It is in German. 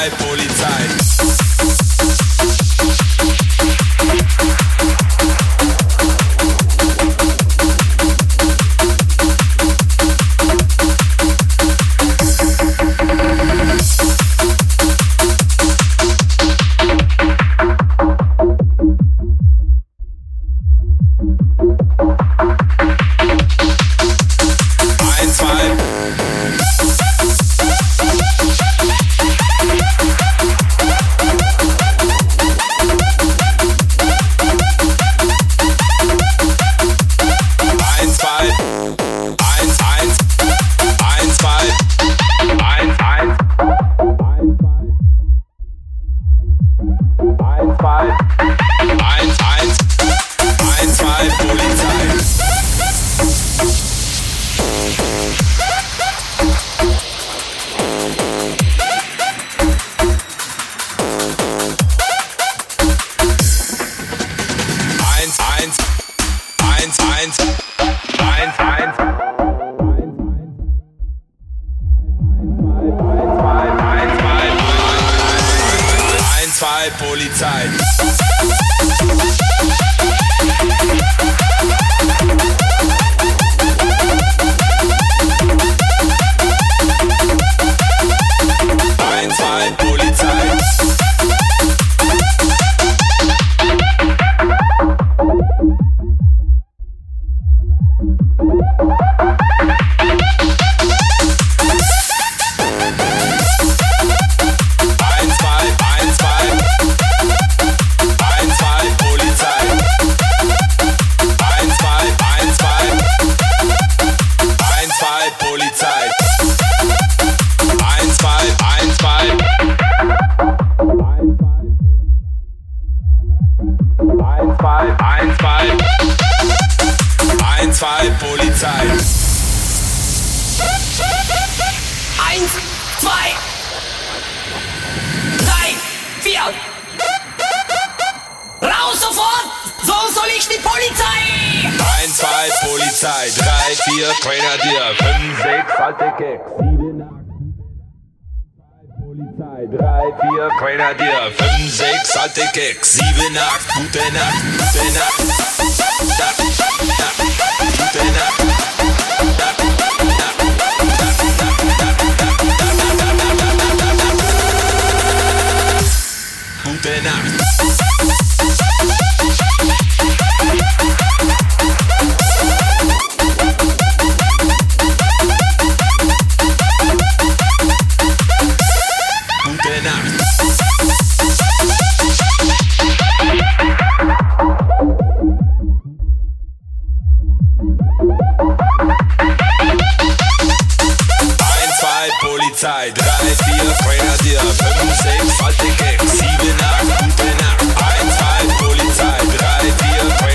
Bipolar Eins, zwei. Eins, eins. Eins, zwei, Polizei. Zwei, Polizei. Eins, zwei, drei, vier. Raus sofort! So soll ich die Polizei! Eins, zwei, Polizei, drei, vier, Grenadier, fünf, sechs, alte Keks, sieben, acht, Polizei, drei, vier, Grenadier, fünf, sechs, alte Keks, sieben, acht, gute Nacht, gute Nacht, Nacht, Polizei, 3, 4, Feuer dir, 5, 6, alte Gang, 7, 8, gute Nacht, 1, 2, Polizei, 3, 4, Feuer